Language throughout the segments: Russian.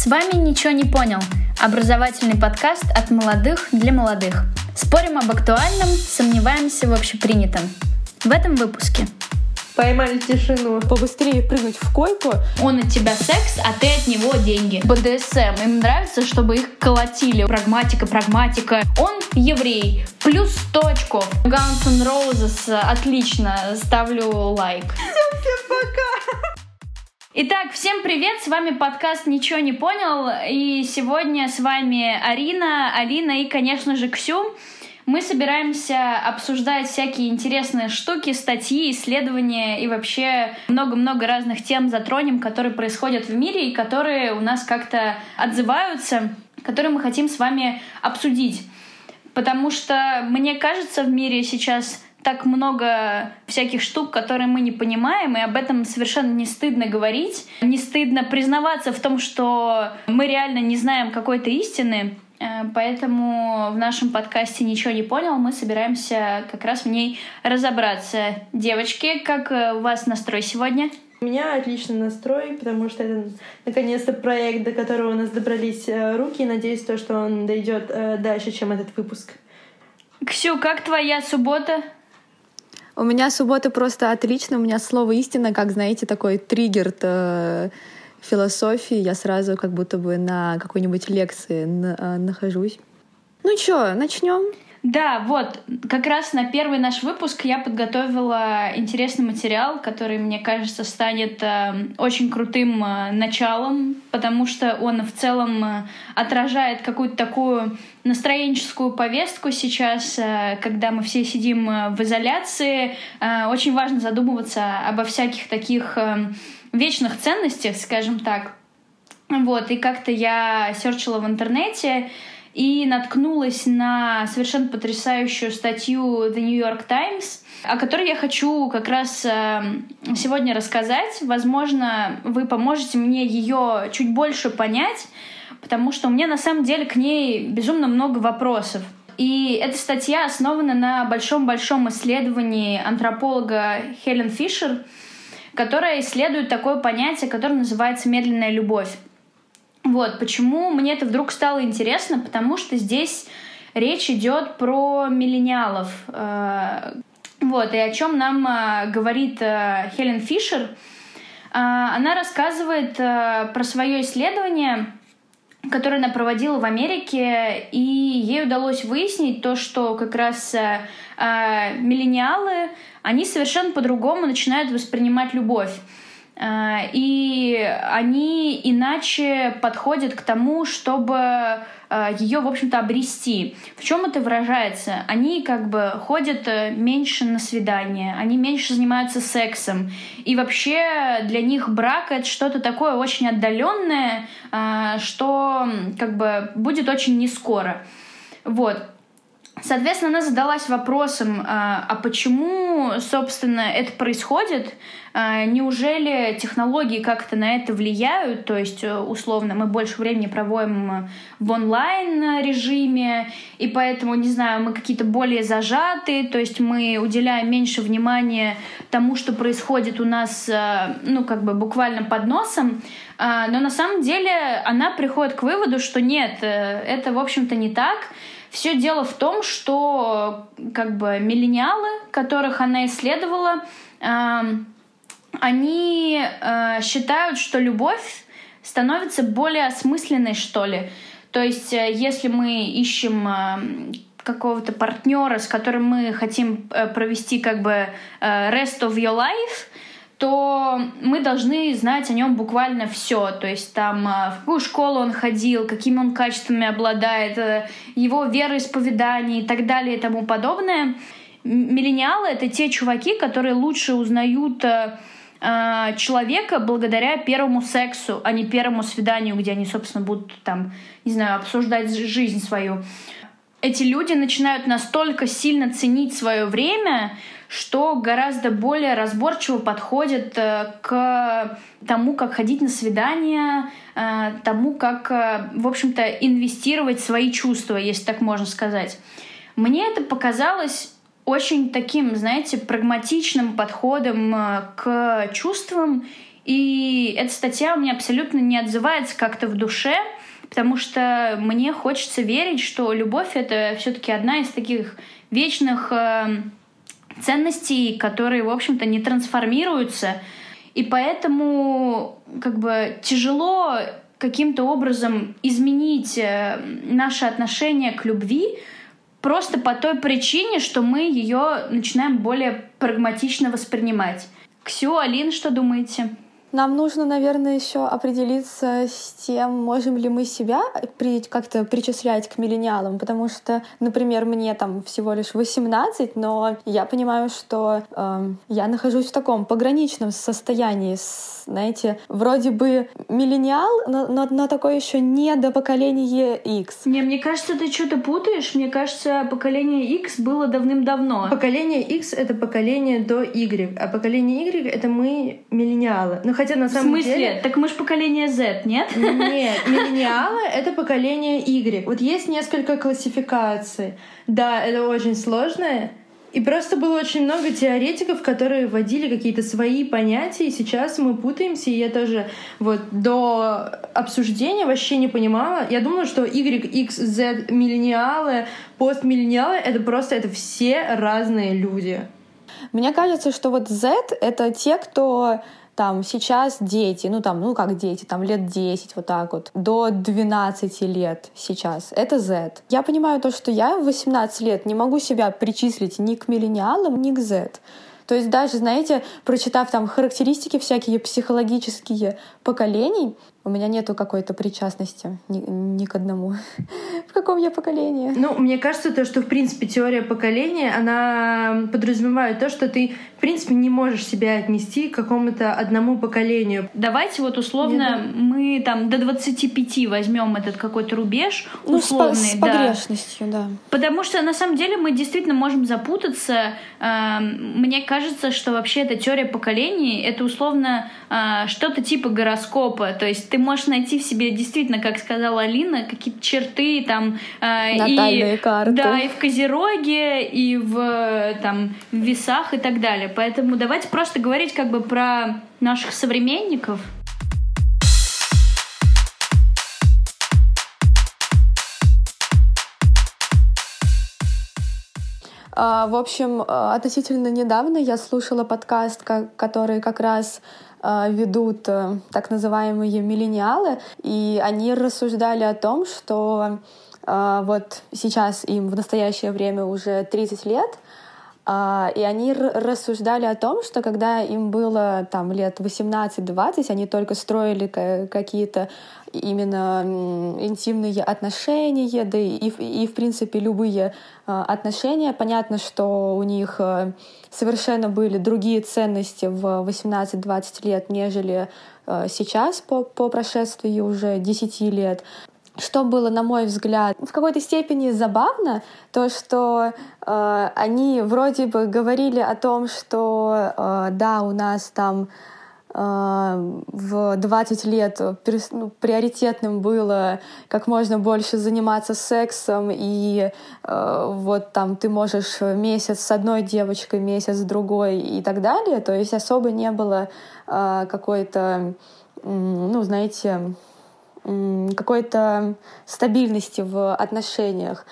С вами «Ничего не понял» – образовательный подкаст от молодых для молодых. Спорим об актуальном, сомневаемся в общепринятом. В этом выпуске Поймали тишину. Побыстрее прыгнуть в койку. Он от тебя секс, а ты от него деньги. БДСМ. Им нравится, чтобы их колотили. Прагматика, прагматика. Он еврей. Плюс 100 очков. Guns N' Roses. Отлично. Ставлю лайк. Всем пока! Итак, всем привет, с вами подкаст «Ничего не понял», и сегодня с вами Арина, Алина и, конечно же, Ксю. Мы собираемся обсуждать всякие интересные штуки, статьи, исследования и вообще много-много разных тем затронем, которые происходят в мире и которые у нас как-то отзываются, которые мы хотим с вами обсудить. Потому что, мне кажется, в мире сейчас так много всяких штук, которые мы не понимаем, и об этом совершенно не стыдно говорить. Не стыдно признаваться в том, что мы реально не знаем какой-то истины. Э, поэтому в нашем подкасте «Ничего не понял» мы собираемся как раз в ней разобраться. Девочки, как э, у вас настрой сегодня? У меня отличный настрой, потому что это наконец-то проект, до которого у нас добрались э, руки, и надеюсь, то, что он дойдет дальше, чем этот выпуск. Ксю, как твоя суббота? У меня суббота просто отлично. У меня слово истина, как знаете, такой триггер э, философии. Я сразу как будто бы на какой-нибудь лекции э, нахожусь. Ну чё, начнем? Да, вот, как раз на первый наш выпуск я подготовила интересный материал, который, мне кажется, станет э, очень крутым э, началом, потому что он в целом э, отражает какую-то такую настроенческую повестку сейчас, э, когда мы все сидим э, в изоляции. Э, очень важно задумываться обо всяких таких э, вечных ценностях, скажем так. Вот, и как-то я серчила в интернете, и наткнулась на совершенно потрясающую статью The New York Times, о которой я хочу как раз э, сегодня рассказать. Возможно, вы поможете мне ее чуть больше понять, потому что у меня на самом деле к ней безумно много вопросов. И эта статья основана на большом-большом исследовании антрополога Хелен Фишер, которая исследует такое понятие, которое называется медленная любовь. Вот, почему мне это вдруг стало интересно, потому что здесь речь идет про миллениалов. Э, вот, и о чем нам э, говорит э, Хелен Фишер. Она рассказывает про свое исследование, которое она проводила в Америке, и ей удалось выяснить то, что как раз миллениалы, они совершенно по-другому начинают воспринимать любовь. Э, и они иначе подходят к тому, чтобы э, ее, в общем-то, обрести. В чем это выражается? Они как бы ходят э, меньше на свидания, они меньше занимаются сексом. И вообще для них брак — это что-то такое очень отдаленное, что как бы будет очень не скоро. Вот. Соответственно, она задалась вопросом, а, а почему, собственно, это происходит? А, неужели технологии как-то на это влияют? То есть, э, условно, мы больше времени проводим в онлайн-режиме, и поэтому, не знаю, мы какие-то более зажатые, то есть мы уделяем меньше внимания тому, что происходит у нас, э, ну, как бы буквально под носом. А, но на самом деле она приходит к выводу, что нет, э, это, в общем-то, не так. Все дело в том, что как бы миллениалы, которых она исследовала, э, они э, считают, что любовь становится более осмысленной, что ли. То есть, э, если мы ищем э, какого-то партнера, с которым мы хотим э, провести как бы э, rest of your life, то мы должны знать о нем буквально все. То есть там а, в какую школу он ходил, какими он качествами обладает, э, его вероисповедание и так далее и тому подобное. Миллениалы — это те чуваки, которые лучше узнают э, э, человека благодаря первому сексу, а не первому свиданию, где они, собственно, будут там, не знаю, обсуждать жизнь свою. Эти люди начинают настолько сильно ценить свое время, что гораздо более разборчиво подходит э, к тому, как ходить на свидания, э, тому, как, э, в общем-то, инвестировать свои чувства, если так можно сказать. Мне это показалось очень таким, знаете, прагматичным подходом к чувствам И эта статья у меня абсолютно не отзывается как-то в душе, потому что мне хочется верить, что любовь — это все таки одна из таких вечных ценностей, которые, в общем-то, не трансформируются. И поэтому как бы тяжело каким-то образом изменить э, наше отношение к любви просто по той причине, что мы ее начинаем более прагматично воспринимать. Ксю, Алин, что думаете? Нам нужно, наверное, еще определиться с тем, можем ли мы себя при, как-то причислять к миллениалам, потому что, например, мне там всего лишь 18, но я понимаю, что э, я нахожусь в таком пограничном состоянии, знаете, вроде бы миллениал, но, но, но такое еще не до поколения X. Не, мне кажется, ты что-то путаешь. Мне кажется, поколение X было давным-давно. Поколение X — это поколение до Y, а поколение Y — это мы миллениалы. Ну, хотя на самом В смысле? деле... Так мы же поколение Z, нет? Нет, миллениалы — это поколение Y. Вот есть несколько классификаций. Да, это очень сложное. И просто было очень много теоретиков, которые вводили какие-то свои понятия, и сейчас мы путаемся, и я тоже вот до обсуждения вообще не понимала. Я думала, что Y, X, Z, миллениалы, постмиллениалы — это просто это все разные люди. Мне кажется, что вот Z — это те, кто там сейчас дети, ну там, ну как дети, там лет 10, вот так вот, до 12 лет сейчас, это Z. Я понимаю то, что я в 18 лет не могу себя причислить ни к миллениалам, ни к Z. То есть даже, знаете, прочитав там характеристики всякие психологические поколений, у меня нету какой-то причастности ни, ни к одному. в каком я поколении? Ну, мне кажется, то, что, в принципе, теория поколения, она подразумевает то, что ты, в принципе, не можешь себя отнести к какому-то одному поколению. Давайте вот условно Нет. мы там до 25 возьмем этот какой-то рубеж ну, условный. С, с да. погрешностью, да. Потому что, на самом деле, мы действительно можем запутаться. Эм, мне кажется, что вообще эта теория поколений — это условно э, что-то типа гороскопа. То есть ты можешь найти в себе действительно, как сказала Алина, какие-то черты там э, Натальные и, карты. Да, и в Козероге, и в там в весах и так далее. Поэтому давайте просто говорить как бы про наших современников. А, в общем, а, относительно недавно я слушала подкаст, который как раз ведут э, так называемые миллениалы, и они рассуждали о том, что вот сейчас им в настоящее время уже 30 лет, и они рассуждали о том, что когда им было там лет 18-20, они только строили какие-то именно интимные отношения, да и, и в принципе любые а, отношения. Понятно, что у них э, совершенно были другие ценности в 18-20 лет, нежели э, сейчас по, по прошествии уже 10 лет. Что было, на мой взгляд, в какой-то степени забавно, то, что э, они вроде бы говорили о том, что э, да, у нас там в 20 лет ну, приоритетным было как можно больше заниматься сексом, и э, вот там ты можешь месяц с одной девочкой, месяц с другой и так далее. То есть особо не было э, какой-то, ну, знаете, какой-то стабильности в отношениях.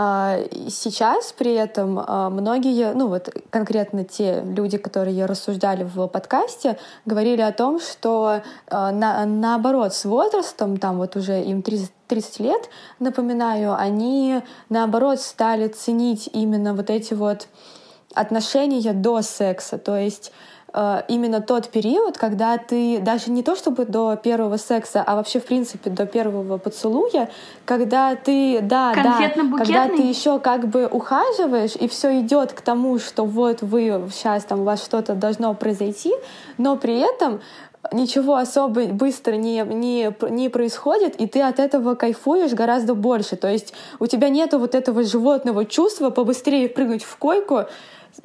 А сейчас при этом а, многие, ну вот конкретно те люди, которые рассуждали в подкасте, говорили о том, что а, на, наоборот с возрастом, там вот уже им 30, 30 лет, напоминаю, они наоборот стали ценить именно вот эти вот отношения до секса. То есть Э, именно тот период, когда ты даже не то чтобы до первого секса, а вообще в принципе до первого поцелуя, когда ты, да, да, когда ты еще как бы ухаживаешь и все идет к тому, что вот вы сейчас там у вас что-то должно произойти, но при этом ничего особо быстро не, не, не происходит, и ты от этого кайфуешь гораздо больше. То есть у тебя нету вот этого животного чувства побыстрее прыгнуть в койку,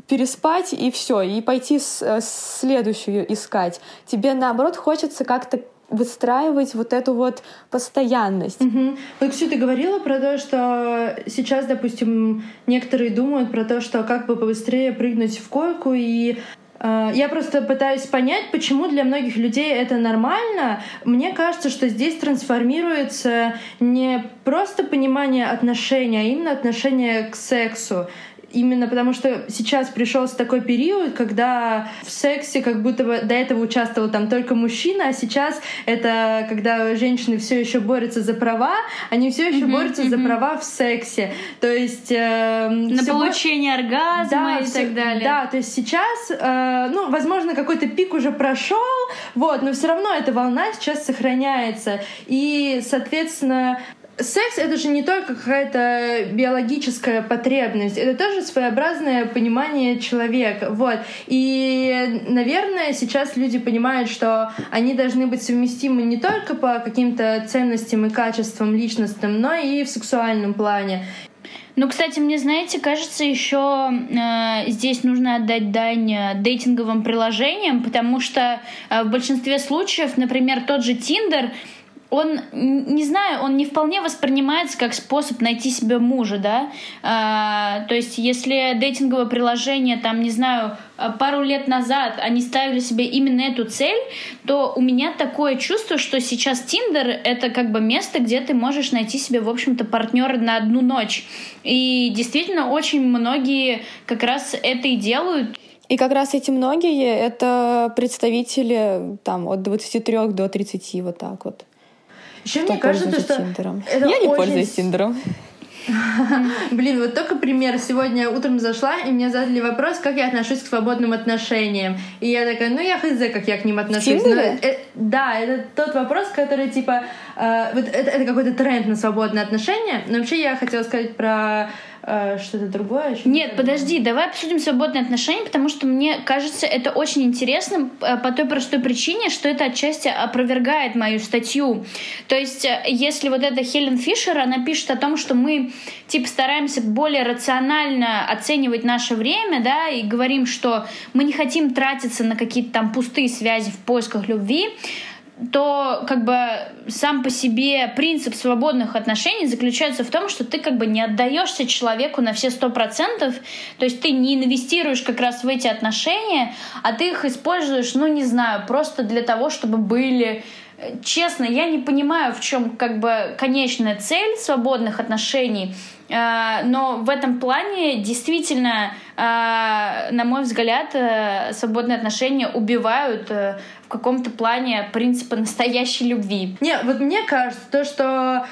переспать и все, и пойти с, э, следующую искать. Тебе наоборот хочется как-то выстраивать вот эту вот постоянность. Угу. Вот, Ксю, ты говорила про то, что сейчас, допустим, некоторые думают про то, что как бы побыстрее прыгнуть в койку и Э, я просто пытаюсь понять, почему для многих людей это нормально. Мне кажется, что здесь трансформируется не просто понимание отношений, а именно отношение к сексу именно потому что сейчас пришел такой период, когда в сексе как будто бы до этого участвовал там только мужчина, а сейчас это когда женщины все еще борются за права, они все еще mm-hmm, борются mm-hmm. за права в сексе. То есть э, на получение бо... оргазма да, и все, так далее. Да, то есть сейчас, э, ну, возможно, какой-то пик уже прошел, вот, но все равно эта волна сейчас сохраняется. И, соответственно, Секс это же не только какая-то биологическая потребность, это тоже своеобразное понимание человека. Вот. И, наверное, сейчас люди понимают, что они должны быть совместимы не только по каким-то ценностям и качествам личностным, но и в сексуальном плане. Ну, кстати, мне, знаете, кажется, еще э, здесь нужно отдать дань э, дейтинговым приложениям, потому что э, в большинстве случаев, например, тот же Тиндер, он, не знаю, он не вполне воспринимается как способ найти себе мужа, да. А, то есть, если дейтинговое приложение, там, не знаю, пару лет назад они ставили себе именно эту цель, то у меня такое чувство, что сейчас Тиндер — это как бы место, где ты можешь найти себе, в общем-то, партнера на одну ночь. И действительно, очень многие как раз это и делают. И как раз эти многие — это представители там, от 23 до 30, вот так вот. Еще мне кажется, что Тиндером. Это Я не очень... пользуюсь Тиндером. Блин, вот только пример. Сегодня утром зашла, и мне задали вопрос, как я отношусь к свободным отношениям. И я такая, ну я хз, как я к ним отношусь. Но, э, да, это тот вопрос, который типа... Э, вот это, это какой-то тренд на свободные отношения. Но вообще я хотела сказать про э, что-то другое? Что Нет, подожди, давай обсудим свободные отношения, потому что мне кажется, это очень интересно э, по той простой причине, что это отчасти опровергает мою статью. То есть, э, если вот эта Хелен Фишер, она пишет о том, что мы типа стараемся более рационально оценивать наше время, да, и говорим, что мы не хотим тратиться на какие-то там пустые связи в поисках любви, то как бы сам по себе принцип свободных отношений заключается в том, что ты как бы не отдаешься человеку на все сто процентов, то есть ты не инвестируешь как раз в эти отношения, а ты их используешь, ну не знаю, просто для того, чтобы были честно, я не понимаю, в чем как бы конечная цель свободных отношений, э, но в этом плане действительно, э, на мой взгляд, э, свободные отношения убивают в каком-то плане принципа настоящей любви. Не, вот мне кажется, то, что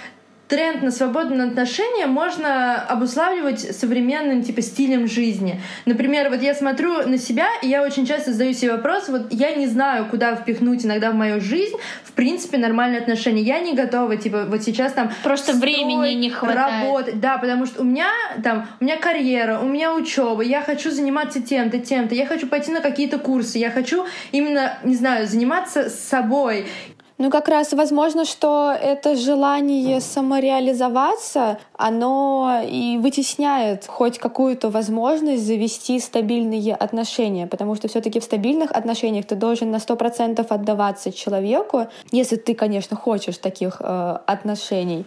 тренд на свободные отношения можно обуславливать современным типа стилем жизни. Например, вот я смотрю на себя, и я очень часто задаю себе вопрос, вот я не знаю, куда впихнуть иногда в мою жизнь, в принципе, нормальные отношения. Я не готова, типа, вот сейчас там... Просто строй, времени не хватает. Работать. Да, потому что у меня там, у меня карьера, у меня учеба, я хочу заниматься тем-то, тем-то, я хочу пойти на какие-то курсы, я хочу именно, не знаю, заниматься собой. Ну, как раз возможно, что это желание самореализоваться, оно и вытесняет хоть какую-то возможность завести стабильные отношения, потому что все таки в стабильных отношениях ты должен на сто процентов отдаваться человеку, если ты, конечно, хочешь таких э, отношений.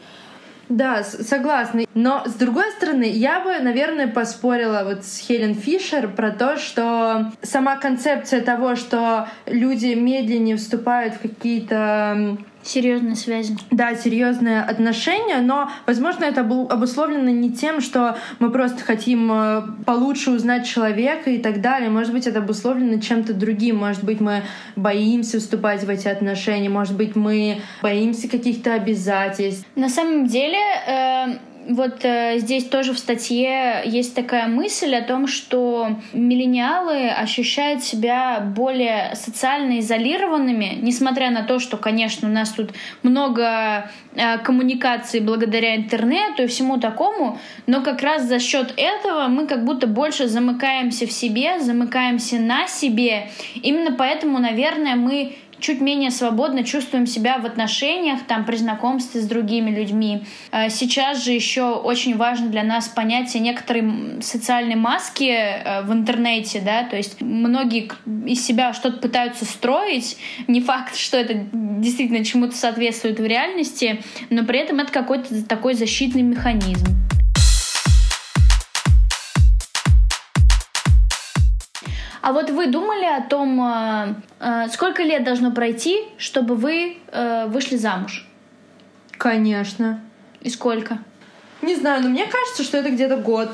Да, согласна. Но с другой стороны, я бы, наверное, поспорила вот с Хелен Фишер про то, что сама концепция того, что люди медленнее вступают в какие-то Серьезные связи. Да, серьезные отношения, но, возможно, это обусловлено не тем, что мы просто хотим э, получше узнать человека и так далее. Может быть, это обусловлено чем-то другим. Может быть, мы боимся вступать в эти отношения. Может быть, мы боимся каких-то обязательств. На самом деле, э вот э, здесь тоже в статье есть такая мысль о том, что миллениалы ощущают себя более социально изолированными, несмотря на то, что, конечно, у нас тут много э, коммуникаций благодаря интернету и всему такому, но как раз за счет этого мы как будто больше замыкаемся в себе, замыкаемся на себе. Именно поэтому, наверное, мы чуть менее свободно чувствуем себя в отношениях, там, при знакомстве с другими людьми. Э, сейчас же еще очень важно для нас понятие некоторой социальной маски э, в интернете, да, то есть многие из себя что-то пытаются строить, не факт, что это действительно чему-то соответствует в реальности, но при этом это какой-то такой защитный механизм. А вот вы думали о том, э, э, сколько лет должно пройти, чтобы вы э, вышли замуж? Конечно. И сколько? Не знаю, но мне кажется, что это где-то год.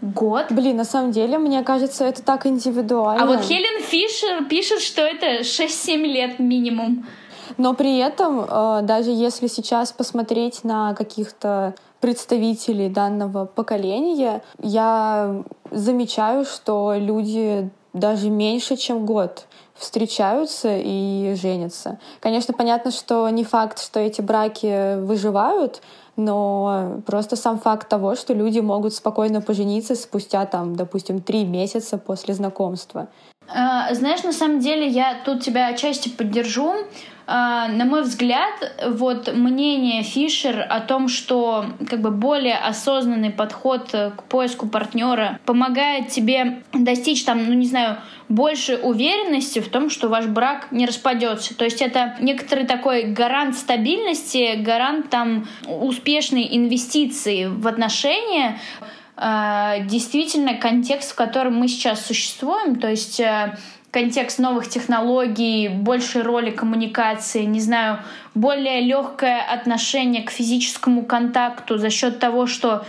Год? Блин, на самом деле, мне кажется, это так индивидуально. А вот Хелен Фишер пишет, что это 6-7 лет минимум. Но при этом, э, даже если сейчас посмотреть на каких-то представителей данного поколения, я замечаю, что люди даже меньше, чем год встречаются и женятся. Конечно, понятно, что не факт, что эти браки выживают, но просто сам факт того, что люди могут спокойно пожениться спустя, там, допустим, три месяца после знакомства. А, знаешь, на самом деле я тут тебя отчасти поддержу. А, на мой взгляд, вот мнение Фишер о том, что как бы более осознанный подход к поиску партнера помогает тебе достичь там, ну не знаю, больше уверенности в том, что ваш брак не распадется. То есть это некоторый такой гарант стабильности, гарант там успешной инвестиции в отношения действительно контекст, в котором мы сейчас существуем, то есть э, контекст новых технологий, большей роли коммуникации, не знаю, более легкое отношение к физическому контакту за счет того, что,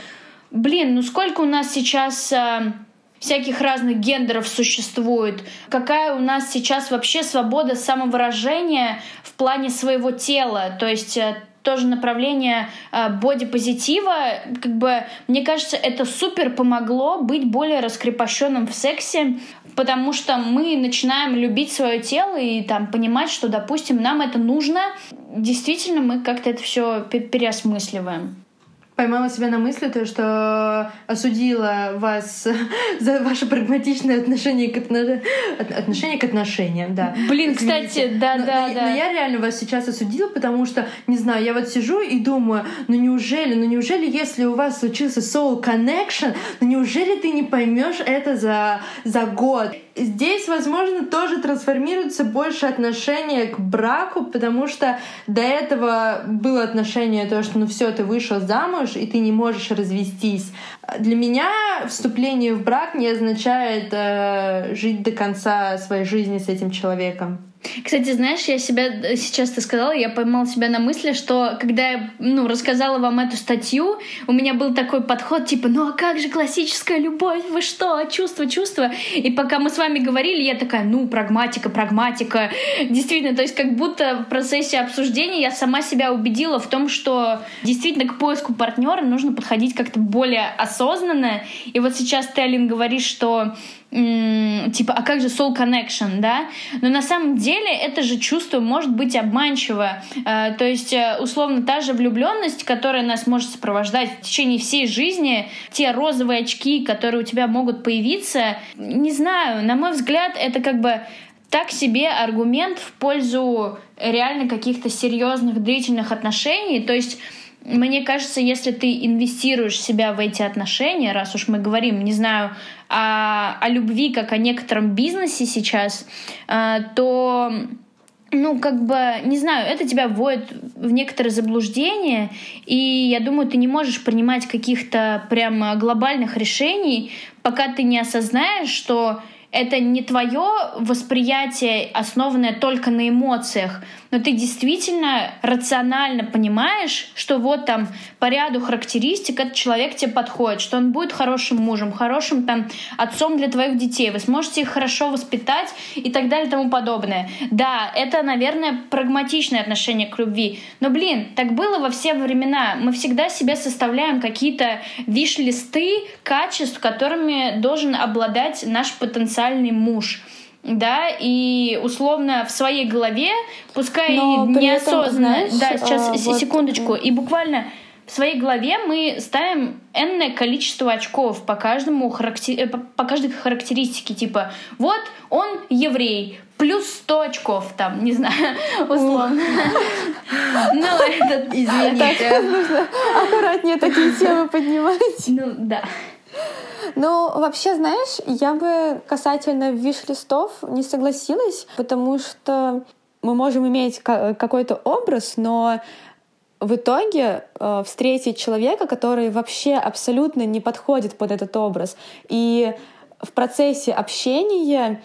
блин, ну сколько у нас сейчас э, всяких разных гендеров существует, какая у нас сейчас вообще свобода самовыражения в плане своего тела, то есть э, тоже направление э, бодипозитива, как бы, мне кажется, это супер помогло быть более раскрепощенным в сексе, потому что мы начинаем любить свое тело и там понимать, что, допустим, нам это нужно. Действительно, мы как-то это все переосмысливаем поймала себя на мысли, то, что осудила вас за ваше прагматичное отношение к, отно... отношение к отношениям, да. Блин, кстати, да, но, да, но, да. Но я реально вас сейчас осудила, потому что, не знаю, я вот сижу и думаю, ну неужели, ну неужели, если у вас случился soul connection, ну неужели ты не поймешь это за, за год? Здесь, возможно, тоже трансформируется больше отношение к браку, потому что до этого было отношение то, что ну все, ты вышел замуж, и ты не можешь развестись. Для меня вступление в брак не означает э, жить до конца своей жизни с этим человеком. Кстати, знаешь, я себя э, сейчас ты сказала, я поймала себя на мысли, что когда я ну, рассказала вам эту статью, у меня был такой подход, типа, ну а как же классическая любовь, вы что, чувство, чувство. И пока мы с вами говорили, я такая, ну, прагматика, прагматика. Действительно, то есть как будто в процессе обсуждения я сама себя убедила в том, что действительно к поиску партнера нужно подходить как-то более осознанно. И вот сейчас ты, Алин, говоришь, что типа, а как же soul connection, да? Но на самом деле это же чувство может быть обманчиво. Э, то есть, э, условно, та же влюбленность, которая нас может сопровождать в течение всей жизни, те розовые очки, которые у тебя могут появиться, не знаю, на мой взгляд, это как бы так себе аргумент в пользу реально каких-то серьезных длительных отношений. То есть мне кажется, если ты инвестируешь себя в эти отношения, раз уж мы говорим, не знаю, о, о любви как о некотором бизнесе сейчас, э, то ну, как бы, не знаю, это тебя вводит в некоторое заблуждение, и я думаю, ты не можешь принимать каких-то прям глобальных решений, пока ты не осознаешь, что это не твое восприятие, основанное только на эмоциях, но ты действительно рационально понимаешь, что вот там по ряду характеристик этот человек тебе подходит, что он будет хорошим мужем, хорошим там отцом для твоих детей, вы сможете их хорошо воспитать и так далее и тому подобное. Да, это, наверное, прагматичное отношение к любви. Но, блин, так было во все времена. Мы всегда себе составляем какие-то виш-листы качеств, которыми должен обладать наш потенциальный муж да, и условно в своей голове, пускай Но неосознанно, этом, знаешь, да, сейчас а, вот... секундочку, и буквально в своей голове мы ставим энное количество очков по каждому характер... Э, по каждой характеристике, типа вот он еврей, плюс 100 очков, там, не знаю, условно. Ну, это, извините. Аккуратнее такие темы поднимать. Ну, да. Ну, вообще, знаешь, я бы касательно виш-листов не согласилась, потому что мы можем иметь какой-то образ, но в итоге э, встретить человека, который вообще абсолютно не подходит под этот образ. И в процессе общения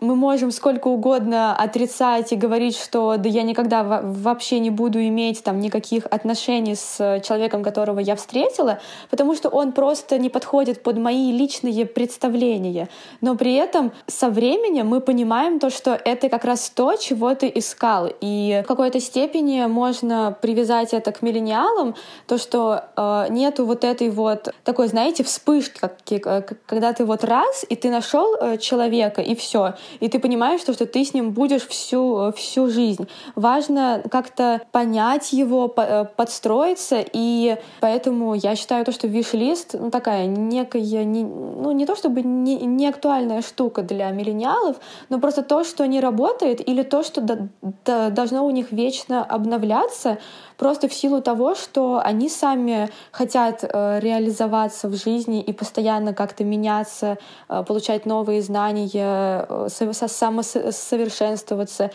мы можем сколько угодно отрицать и говорить, что да я никогда вообще не буду иметь там никаких отношений с человеком, которого я встретила, потому что он просто не подходит под мои личные представления. Но при этом со временем мы понимаем то, что это как раз то, чего ты искал. И в какой-то степени можно привязать это к миллениалам, то, что э, нету вот этой вот такой, знаете, вспышки, как, когда ты вот раз, и ты нашел э, человека, и все и ты понимаешь, что, что ты с ним будешь всю, всю жизнь. Важно как-то понять его, э, подстроиться, и поэтому я считаю то, что виш-лист ну, такая некая, не, ну не то чтобы не, не актуальная штука для миллениалов, но просто то, что не работает, или то, что до, до, должно у них вечно обновляться, просто в силу того, что они сами хотят э, реализоваться в жизни и постоянно как-то меняться, э, получать новые знания, э, самосовершенствоваться.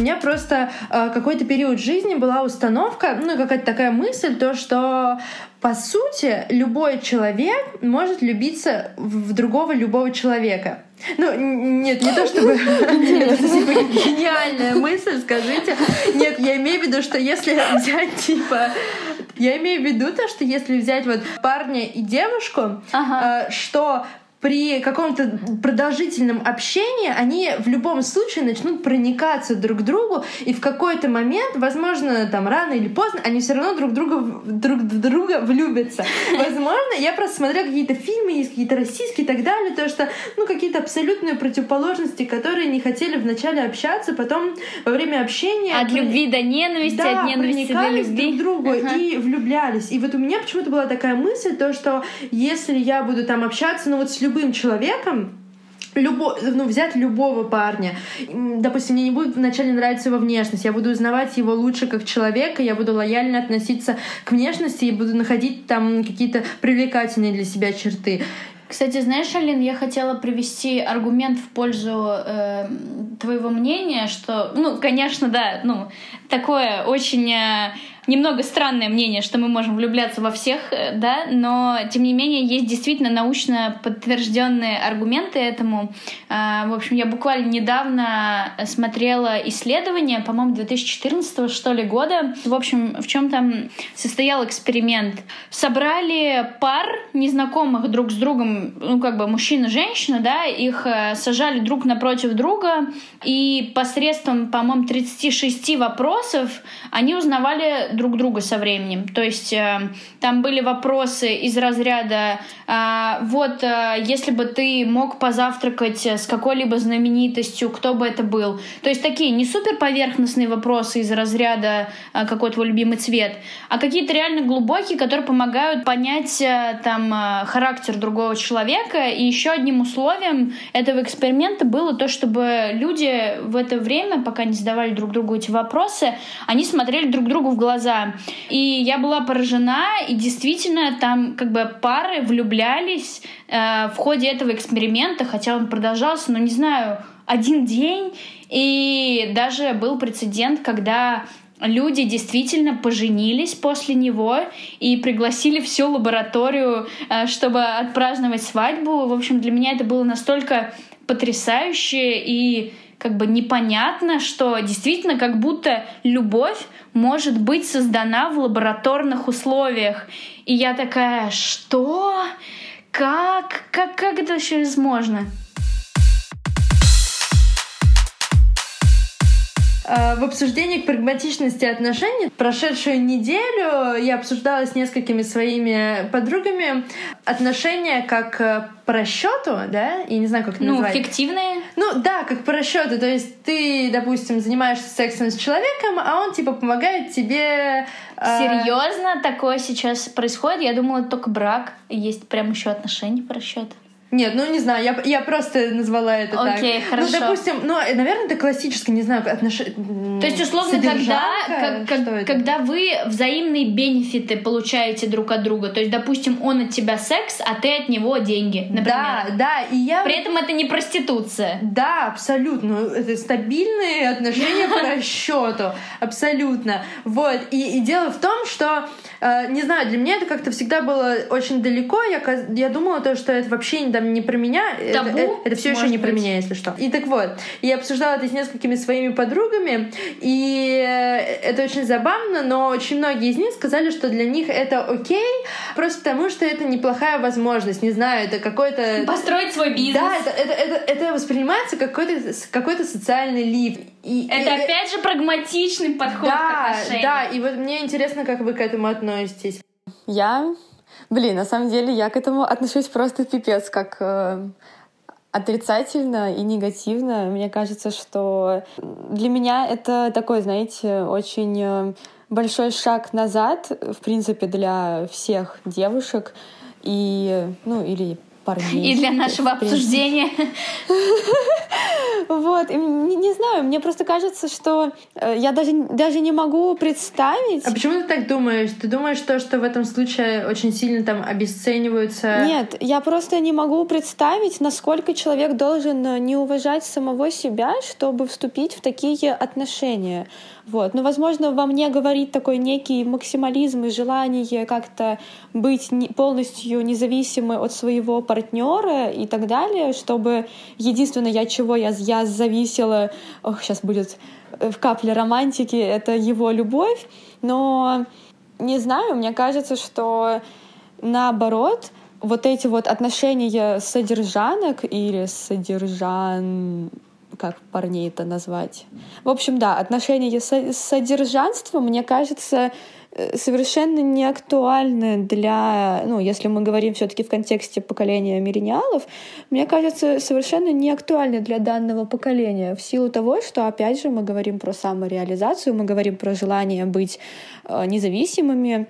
У меня просто э, какой-то период жизни была установка, ну, какая-то такая мысль, то, что по сути любой человек может любиться в другого любого человека. Ну, нет, не то чтобы это типа гениальная мысль, скажите. Нет, я имею в виду, что если взять, типа, я имею в виду то, что если взять вот парня и девушку, ага. э, что при каком-то продолжительном общении они в любом случае начнут проникаться друг к другу, и в какой-то момент, возможно, там рано или поздно, они все равно друг друга друг в друга влюбятся. Возможно, я просто смотрела какие-то фильмы, есть какие-то российские и так далее, то что, ну, какие-то абсолютные противоположности, которые не хотели вначале общаться, потом во время общения... От любви до ненависти, да, от ненависти до любви. друг к другу uh-huh. и влюблялись. И вот у меня почему-то была такая мысль, то, что если я буду там общаться, ну, вот с любым человеком, любо, ну, взять любого парня. Допустим, мне не будет вначале нравиться его внешность, я буду узнавать его лучше как человека, я буду лояльно относиться к внешности и буду находить там какие-то привлекательные для себя черты. Кстати, знаешь, Алин, я хотела привести аргумент в пользу э, твоего мнения, что, ну, конечно, да, ну, такое очень э, немного странное мнение, что мы можем влюбляться во всех, э, да, но тем не менее есть действительно научно подтвержденные аргументы этому. А, в общем, я буквально недавно смотрела исследование, по-моему, 2014 что ли года. В общем, в чем там состоял эксперимент? Собрали пар незнакомых друг с другом, ну как бы мужчина женщина, да, их э, сажали друг напротив друга, и посредством, по-моему, 36 вопросов они узнавали друг друга со временем. То есть э, там были вопросы из разряда э, вот э, если бы ты мог позавтракать с какой-либо знаменитостью, кто бы это был. То есть такие не супер поверхностные вопросы из разряда э, какой твой любимый цвет, а какие-то реально глубокие, которые помогают понять э, там э, характер другого человека. И еще одним условием этого эксперимента было то, чтобы люди в это время, пока не задавали друг другу эти вопросы, они смотрели друг другу в глаза глаза. И я была поражена, и действительно там как бы пары влюблялись э, в ходе этого эксперимента, хотя он продолжался, ну не знаю, один день. И даже был прецедент, когда люди действительно поженились после него и пригласили всю лабораторию, э, чтобы отпраздновать свадьбу. В общем, для меня это было настолько потрясающе и как бы непонятно, что действительно как будто любовь может быть создана в лабораторных условиях. И я такая, что? Как? Как, как это вообще возможно? В обсуждении прагматичности отношений прошедшую неделю я обсуждала с несколькими своими подругами отношения как э, по расчету, да, я не знаю, как это ну, назвать. Ну, фиктивные? Ну, да, как по расчету. То есть ты, допустим, занимаешься сексом с человеком, а он, типа, помогает тебе... Э... Серьезно? Такое сейчас происходит? Я думала, только брак. Есть прям еще отношения по расчету. Нет, ну не знаю, я, я просто назвала это Окей, так. okay, хорошо. Ну, допустим, ну, наверное, это классическое, не знаю, отношение. То есть, условно, когда, как, как, когда вы взаимные бенефиты получаете друг от друга. То есть, допустим, он от тебя секс, а ты от него деньги, например. Да, да, и я... При этом это не проституция. Да, абсолютно. Это стабильные отношения по расчету. Абсолютно. Вот. И, и дело в том, что, э, не знаю, для меня это как-то всегда было очень далеко. Я, я думала то, что это вообще не там не про меня. Табу? Это, это, это все еще не быть. про меня, если что. И так вот, я обсуждала это с несколькими своими подругами, и э, это очень забавно, но очень многие из них сказали, что для них это окей, просто потому что это неплохая возможность. Не знаю, это какой-то... Построить свой бизнес. Да, это, это, это, это воспринимается как какой-то какой социальный лифт. И, это и, опять же прагматичный подход да, к отношениям. Да, и вот мне интересно, как вы к этому относитесь. Я Блин, на самом деле я к этому отношусь просто пипец, как э, отрицательно и негативно. Мне кажется, что для меня это такой, знаете, очень э, большой шаг назад, в принципе, для всех девушек и, ну, или парней. И для нашего обсуждения. Вот, не, знаю, мне просто кажется, что э, я даже, даже не могу представить... А почему ты так думаешь? Ты думаешь, то, что в этом случае очень сильно там обесцениваются... Нет, я просто не могу представить, насколько человек должен э, не уважать самого себя, чтобы вступить в такие отношения. Вот. Но, возможно, во мне говорит такой некий максимализм и желание как-то быть полностью независимой от своего партнера и так далее, чтобы единственное, я чего я, я зависела, ох, сейчас будет в капле романтики, это его любовь, но не знаю, мне кажется, что наоборот, вот эти вот отношения содержанок или содержан как парней это назвать. В общем, да, отношения с содержанством, мне кажется, совершенно не актуальны для, ну, если мы говорим все-таки в контексте поколения миллениалов, мне кажется, совершенно не актуальны для данного поколения в силу того, что, опять же, мы говорим про самореализацию, мы говорим про желание быть э, независимыми,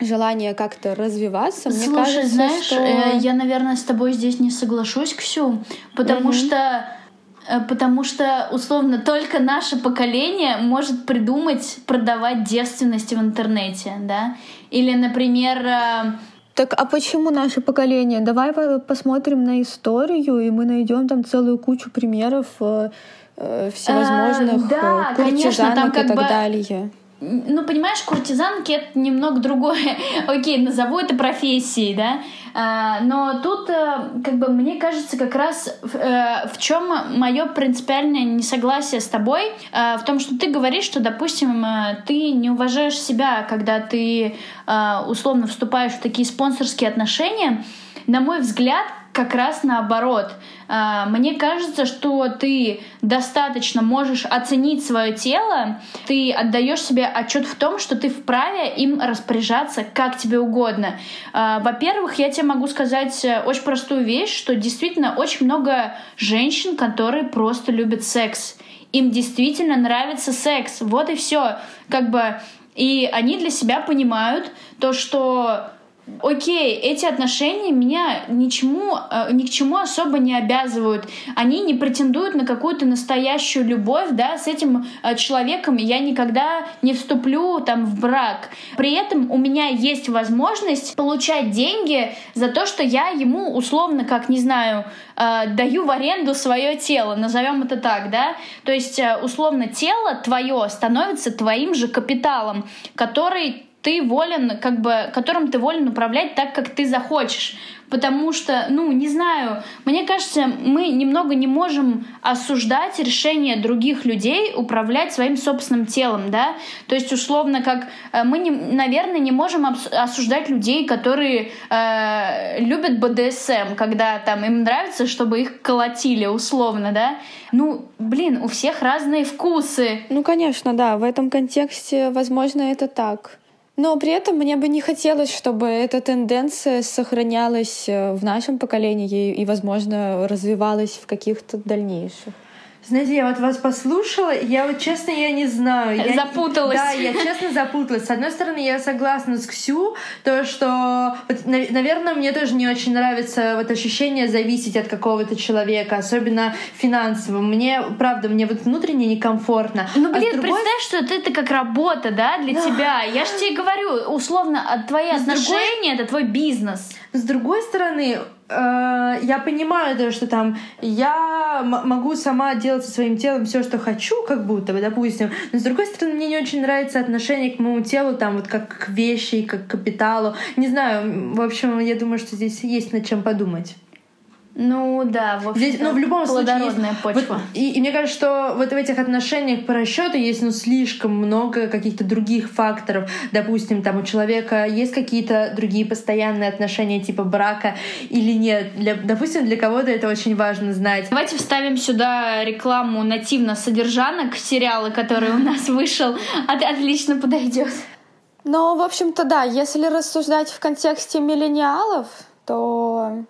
желание как-то развиваться. Слушай, мне кажется, знаешь, что... э, я, наверное, с тобой здесь не соглашусь, Ксю, потому mm-hmm. что Э, потому что, условно, только наше поколение может придумать продавать девственность в интернете, да? Или, например... Э, так а почему наше поколение? Давай посмотрим на историю, и мы найдем там целую кучу примеров э, всевозможных э, да, куртизанок конечно, там как и так бы... далее ну, понимаешь, куртизанки — это немного другое. Окей, назову это профессией, да? А, но тут, э, как бы, мне кажется, как раз э, в чем мое принципиальное несогласие с тобой, э, в том, что ты говоришь, что, допустим, ты не уважаешь себя, когда ты условно вступаешь в такие спонсорские отношения. На мой взгляд, как раз наоборот. А, мне кажется, что ты достаточно можешь оценить свое тело, ты отдаешь себе отчет в том, что ты вправе им распоряжаться как тебе угодно. А, во-первых, я тебе могу сказать э, очень простую вещь, что действительно очень много женщин, которые просто любят секс. Им действительно нравится секс. Вот и все. Как бы и они для себя понимают то, что окей, эти отношения меня ничему, э, ни к чему особо не обязывают. Они не претендуют на какую-то настоящую любовь, да, с этим э, человеком я никогда не вступлю там в брак. При этом у меня есть возможность получать деньги за то, что я ему условно, как, не знаю, э, даю в аренду свое тело, назовем это так, да. То есть, условно, тело твое становится твоим же капиталом, который ты волен, как бы, которым ты волен управлять так, как ты захочешь. Потому что, ну, не знаю, мне кажется, мы немного не можем осуждать решение других людей управлять своим собственным телом, да? То есть, условно, как э, мы, не, наверное, не можем осуждать людей, которые э, любят БДСМ, когда там им нравится, чтобы их колотили, условно, да? Ну, блин, у всех разные вкусы. Ну, конечно, да, в этом контексте, возможно, это так. Но при этом мне бы не хотелось, чтобы эта тенденция сохранялась э, в нашем поколении и, возможно, развивалась в каких-то дальнейших. Знаете, я вот вас послушала, я вот честно, я не знаю. Я, Запуталась. Да, я честно запуталась. С одной стороны, я согласна с Ксю, то, что, вот, наверное, мне тоже не очень нравится вот ощущение зависеть от какого-то человека, особенно финансово. Мне, правда, мне вот внутренне некомфортно. Ну, блин, а другой... представь, что это, это как работа, да, для да. тебя. Я же тебе говорю, условно, твои Но отношения другой... — это твой бизнес. С другой стороны, Э, я понимаю, то, что там я могу сама делать со своим телом все, что хочу, как будто бы, допустим. Но с другой стороны, мне не очень нравится отношение к моему телу, там вот как к вещи, как к капиталу. Не знаю, в общем, я думаю, что здесь есть над чем подумать. Ну да, в Здесь, ну, в любом случае есть, почва. Вот, и, и мне кажется, что вот в этих отношениях по расчету есть ну слишком много каких-то других факторов. Допустим, там у человека есть какие-то другие постоянные отношения типа брака или нет. Для, допустим, для кого-то это очень важно знать. Давайте вставим сюда рекламу нативно содержанок сериала, который у нас вышел. Отлично подойдет. Ну, в общем-то, да, если рассуждать в контексте миллениалов, то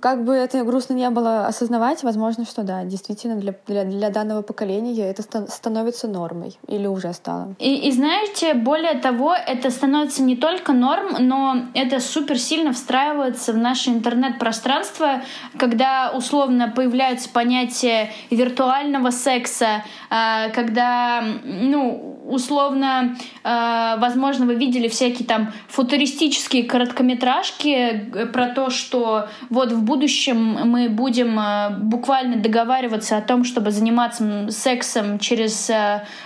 как бы это грустно не было осознавать, возможно, что да, действительно для, для, для данного поколения это ста- становится нормой или уже стало. И, и знаете, более того, это становится не только норм, но это супер сильно встраивается в наше интернет-пространство, когда условно появляются понятия виртуального секса, а, когда, ну, условно, а, возможно, вы видели всякие там футуристические короткометражки э, про то, что вот в будущем мы будем а, буквально договариваться о том, чтобы заниматься сексом через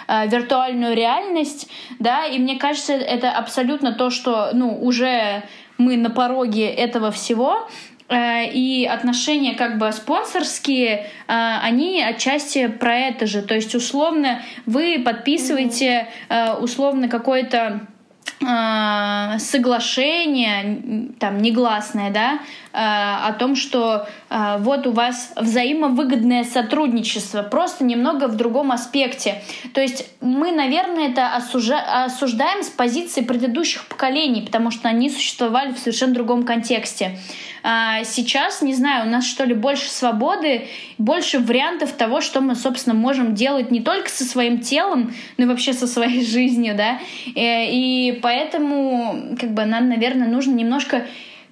виртуальную реальность, да, и мне кажется, это абсолютно то, что, ну, уже мы на пороге этого всего, Э, и отношения как бы спонсорские, э, они отчасти про это же. То есть условно вы подписываете э, условно какой-то соглашение, там, негласное, да, о том, что вот у вас взаимовыгодное сотрудничество, просто немного в другом аспекте. То есть мы, наверное, это осуждаем с позиции предыдущих поколений, потому что они существовали в совершенно другом контексте. А сейчас, не знаю, у нас что ли больше свободы, больше вариантов того, что мы, собственно, можем делать не только со своим телом, но и вообще со своей жизнью, да. Э, и поэтому, как бы, нам, наверное, нужно немножко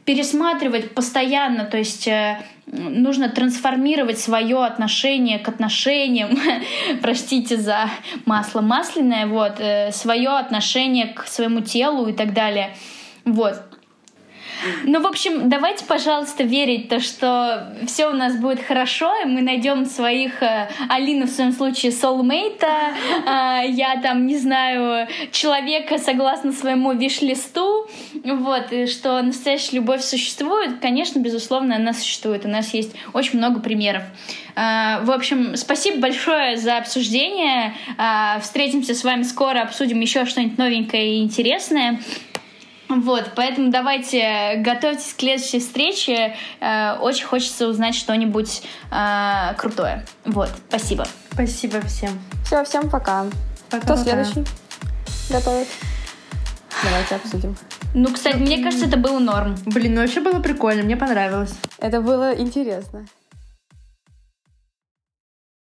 пересматривать постоянно, то есть э, нужно трансформировать свое отношение к отношениям, простите за масло масляное, вот, э, свое отношение к своему телу и так далее. Вот. Ну, в общем, давайте, пожалуйста, верить то, что все у нас будет хорошо, и мы найдем своих э, Алина в своем случае soulmate, э, я там, не знаю, человека согласно своему виш-листу, вот, и что настоящая любовь существует, конечно, безусловно, она существует. У нас есть очень много примеров. Э, в общем, спасибо большое за обсуждение. Э, встретимся с вами скоро, обсудим еще что-нибудь новенькое и интересное. Вот, поэтому давайте готовьтесь к следующей встрече. Э, очень хочется узнать что-нибудь э, крутое. Вот, спасибо. Спасибо всем. Все, всем пока. пока Кто пока. следующий? Готовит. Давайте обсудим. Ну, кстати, мне кажется, это было норм. Блин, ну вообще было прикольно, мне понравилось. Это было интересно.